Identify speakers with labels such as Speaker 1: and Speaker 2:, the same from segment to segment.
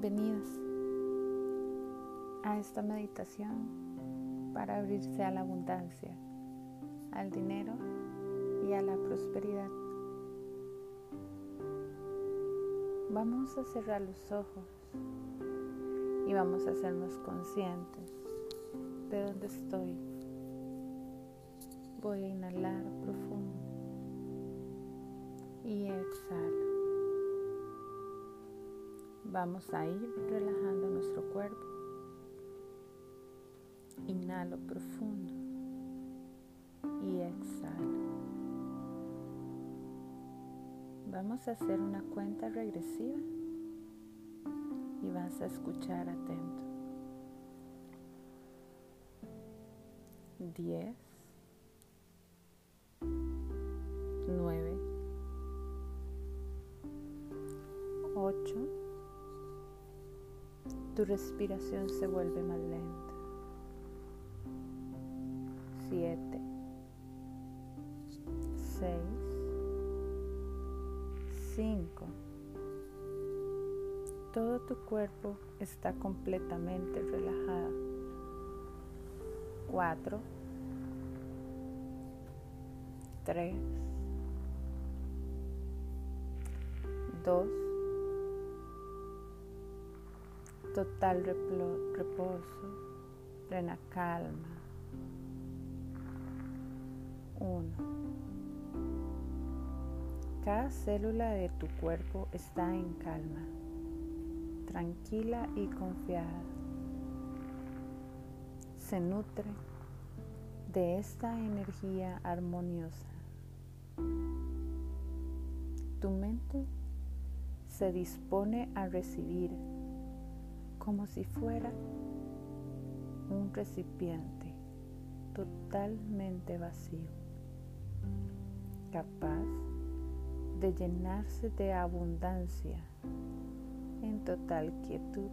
Speaker 1: Bienvenidas a esta meditación para abrirse a la abundancia, al dinero y a la prosperidad. Vamos a cerrar los ojos y vamos a hacernos conscientes de dónde estoy. Voy a inhalar profundo y exhalo. Vamos a ir relajando nuestro cuerpo. Inhalo profundo y exhalo. Vamos a hacer una cuenta regresiva y vas a escuchar atento. 10, 9, tu respiración se vuelve más lenta. 7, 6, 5. Todo tu cuerpo está completamente relajado. 4, 3, 2, total reposo, plena calma. Uno. Cada célula de tu cuerpo está en calma, tranquila y confiada. Se nutre de esta energía armoniosa. Tu mente se dispone a recibir como si fuera un recipiente totalmente vacío, capaz de llenarse de abundancia en total quietud.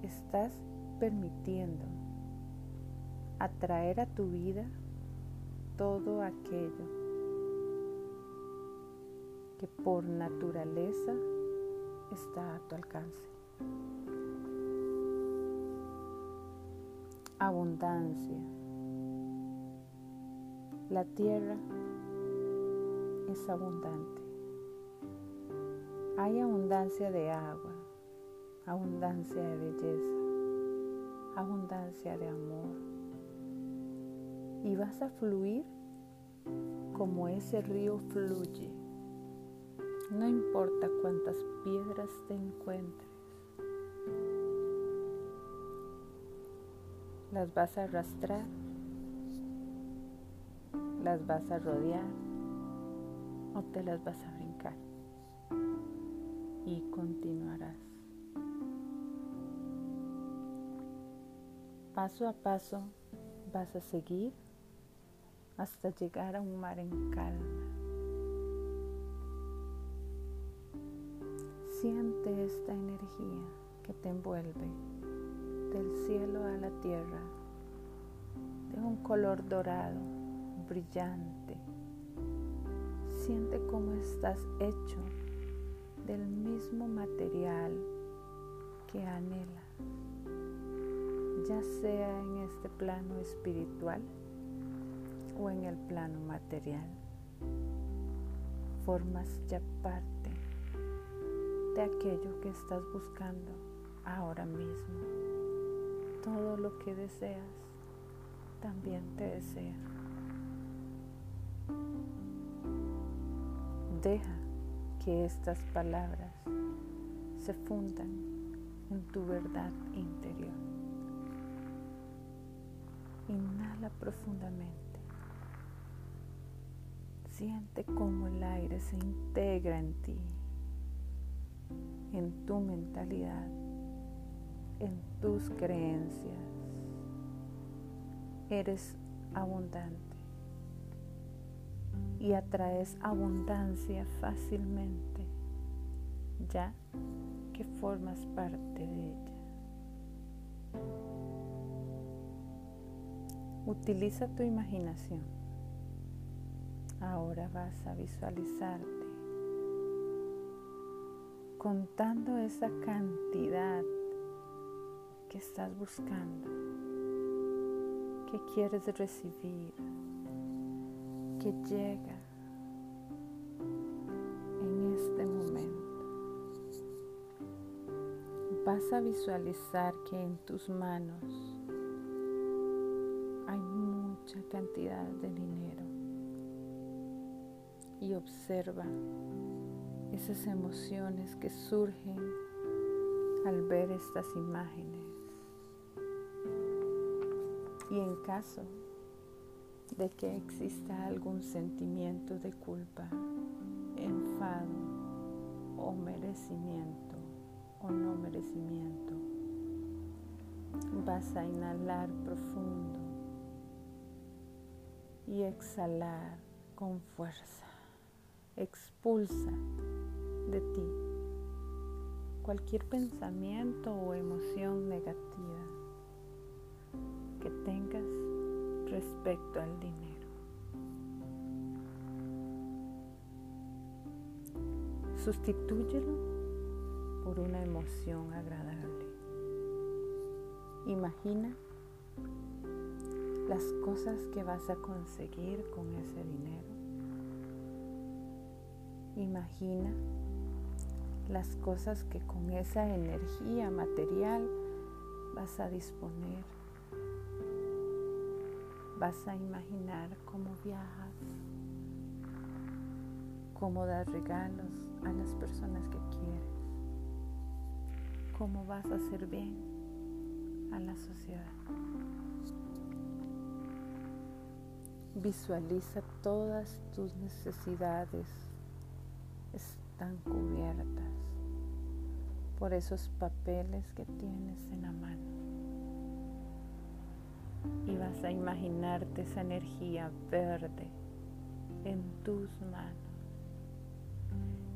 Speaker 1: Estás permitiendo atraer a tu vida todo aquello que por naturaleza está a tu alcance. Abundancia. La tierra es abundante. Hay abundancia de agua, abundancia de belleza, abundancia de amor. Y vas a fluir como ese río fluye no importa cuántas piedras te encuentres, las vas a arrastrar, las vas a rodear o te las vas a brincar y continuarás. Paso a paso vas a seguir hasta llegar a un mar en calma. Siente esta energía que te envuelve del cielo a la tierra, de un color dorado, brillante. Siente cómo estás hecho del mismo material que anhelas, ya sea en este plano espiritual o en el plano material. Formas ya parte aquello que estás buscando ahora mismo. Todo lo que deseas también te desea. Deja que estas palabras se fundan en tu verdad interior. Inhala profundamente. Siente cómo el aire se integra en ti en tu mentalidad, en tus creencias. Eres abundante y atraes abundancia fácilmente, ya que formas parte de ella. Utiliza tu imaginación. Ahora vas a visualizarte contando esa cantidad que estás buscando, que quieres recibir, que llega en este momento. Vas a visualizar que en tus manos hay mucha cantidad de dinero y observa esas emociones que surgen al ver estas imágenes. Y en caso de que exista algún sentimiento de culpa, enfado o merecimiento o no merecimiento, vas a inhalar profundo y exhalar con fuerza. Expulsa de ti cualquier pensamiento o emoción negativa que tengas respecto al dinero. Sustitúyelo por una emoción agradable. Imagina las cosas que vas a conseguir con ese dinero. Imagina las cosas que con esa energía material vas a disponer. Vas a imaginar cómo viajas, cómo das regalos a las personas que quieres, cómo vas a hacer bien a la sociedad. Visualiza todas tus necesidades están cubiertas por esos papeles que tienes en la mano. Y vas a imaginarte esa energía verde en tus manos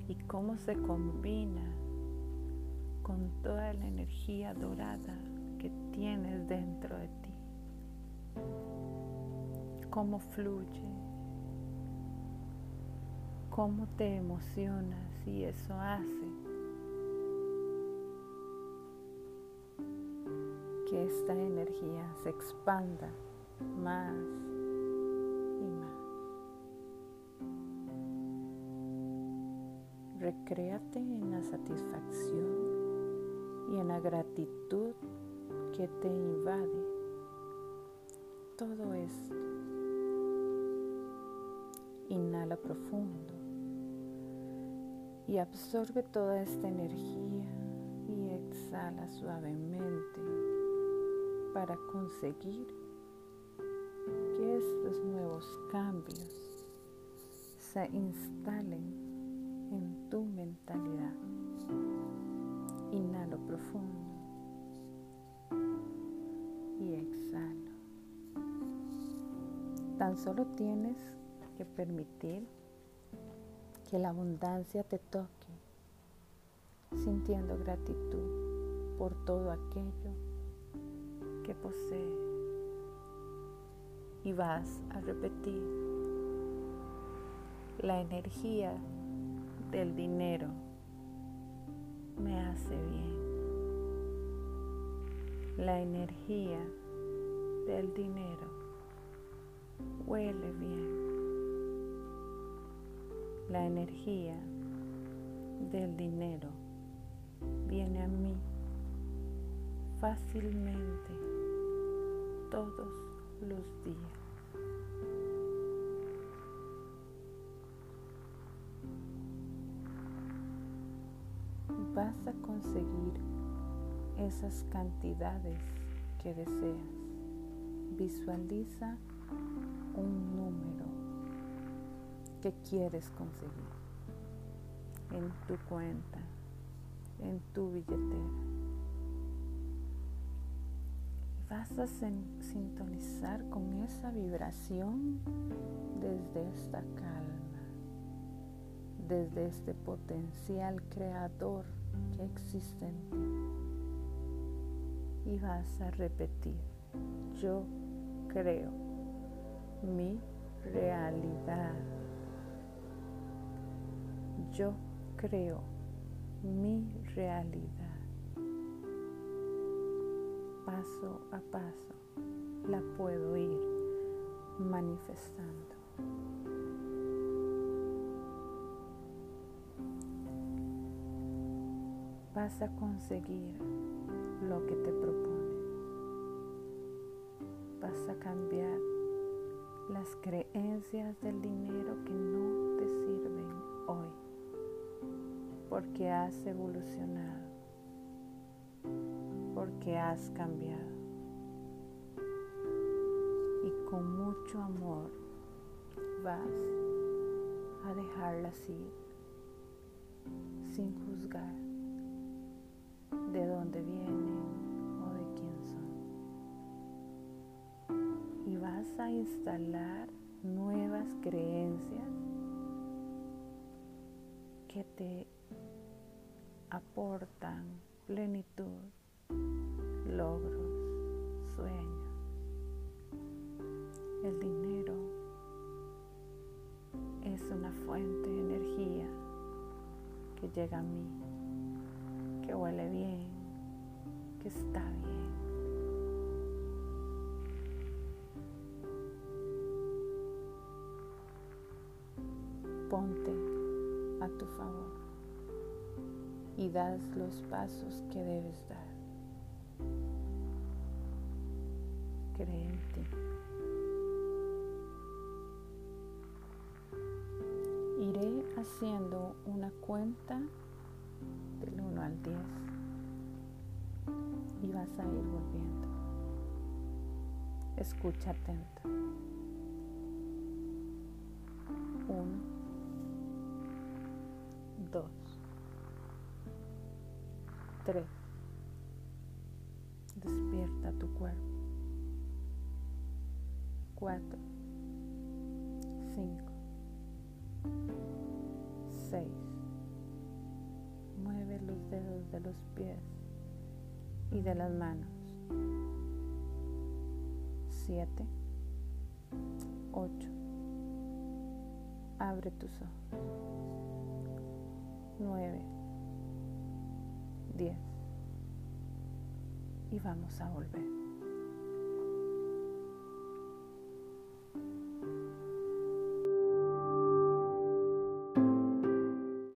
Speaker 1: y cómo se combina con toda la energía dorada que tienes dentro de ti. Cómo fluye, cómo te emocionas y eso hace que esta energía se expanda más y más. Recréate en la satisfacción y en la gratitud que te invade todo esto. Inhala profundo y absorbe toda esta energía y exhala suavemente para conseguir que estos nuevos cambios se instalen en tu mentalidad. Inhalo profundo y exhalo. Tan solo tienes que permitir que la abundancia te toque, sintiendo gratitud por todo aquello que posees. Y vas a repetir, la energía del dinero me hace bien. La energía del dinero huele bien la energía del dinero viene a mí fácilmente todos los días. Vas a conseguir esas cantidades que deseas. Visualiza un número que quieres conseguir en tu cuenta, en tu billetera. Vas a sintonizar con esa vibración desde esta calma, desde este potencial creador que existe en ti. Y vas a repetir, yo creo mi realidad yo creo mi realidad. Paso a paso la puedo ir manifestando. Vas a conseguir lo que te propones. Vas a cambiar las creencias del dinero que no te sirven hoy porque has evolucionado, porque has cambiado y con mucho amor vas a dejarlas ir sin juzgar de dónde vienen o de quién son. Y vas a instalar nuevas creencias que te aportan plenitud, logros, sueños. El dinero es una fuente de energía que llega a mí, que huele bien, que está bien. Ponte a tu favor y das los pasos que debes dar. Cree en ti. Iré haciendo una cuenta del 1 al 10 y vas a ir volviendo. Escucha atento. 1, 2, 3. Despierta tu cuerpo. 4, 5, 6. Mueve los dedos de los pies y de las manos. 7, 8. Abre tus ojos. 9, 10. Y vamos a volver.